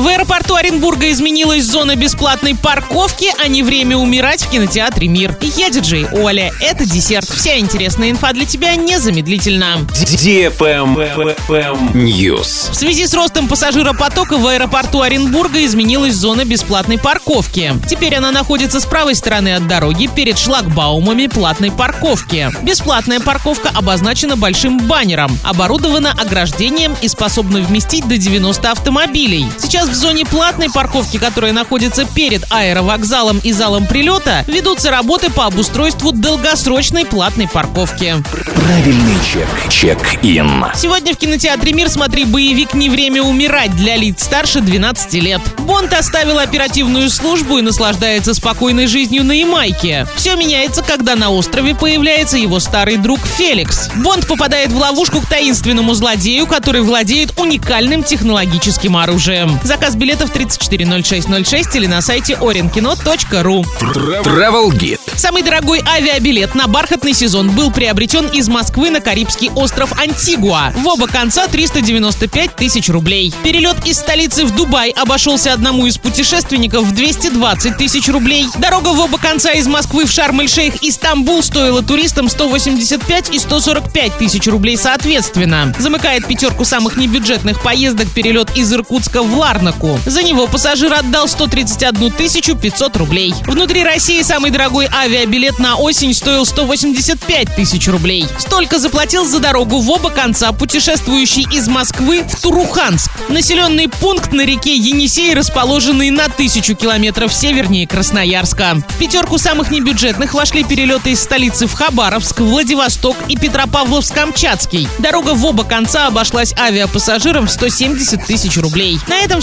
В аэропорту Оренбурга изменилась зона бесплатной парковки, а не время умирать в кинотеатре «Мир». Я диджей Оля. Это десерт. Вся интересная инфа для тебя незамедлительно. News. В связи с ростом пассажиропотока в аэропорту Оренбурга изменилась зона бесплатной парковки. Теперь она находится с правой стороны от дороги перед шлагбаумами платной парковки. Бесплатная парковка обозначена большим баннером, оборудована ограждением и способна вместить до 90 автомобилей. Сейчас в зоне платной парковки, которая находится перед аэровокзалом и залом прилета, ведутся работы по обустройству долгосрочной платной парковки. Правильный чек. Чек-ин. Сегодня в кинотеатре «Мир» смотри боевик «Не время умирать» для лиц старше 12 лет. Бонд оставил оперативную службу и наслаждается спокойной жизнью на Ямайке. Все меняется, когда на острове появляется его старый друг Феликс. Бонд попадает в ловушку к таинственному злодею, который владеет уникальным технологическим оружием. Заказ билетов 340606 или на сайте orinkino.ru. Travel Guide. Самый дорогой авиабилет на бархатный сезон был приобретен из Москвы на Карибский остров Антигуа. В оба конца 395 тысяч рублей. Перелет из столицы в Дубай обошелся одному из путешественников в 220 тысяч рублей. Дорога в оба конца из Москвы в Шарм-эль-Шейх и Стамбул стоила туристам 185 и 145 тысяч рублей соответственно. Замыкает пятерку самых небюджетных поездок перелет из Иркутска в Ларнаку. За него пассажир отдал 131 тысячу 500 рублей. Внутри России самый дорогой авиабилет на осень стоил 185 тысяч рублей. Столько заплатил за дорогу в оба конца путешествующий из Москвы в Туруханск. Населенный пункт на реке Енисей, расположенный на тысячу километров севернее Красноярска. В пятерку самых небюджетных вошли перелеты из столицы в Хабаровск, Владивосток и Петропавловск-Камчатский. Дорога в оба конца обошлась авиапассажирам в 170 тысяч рублей. На этом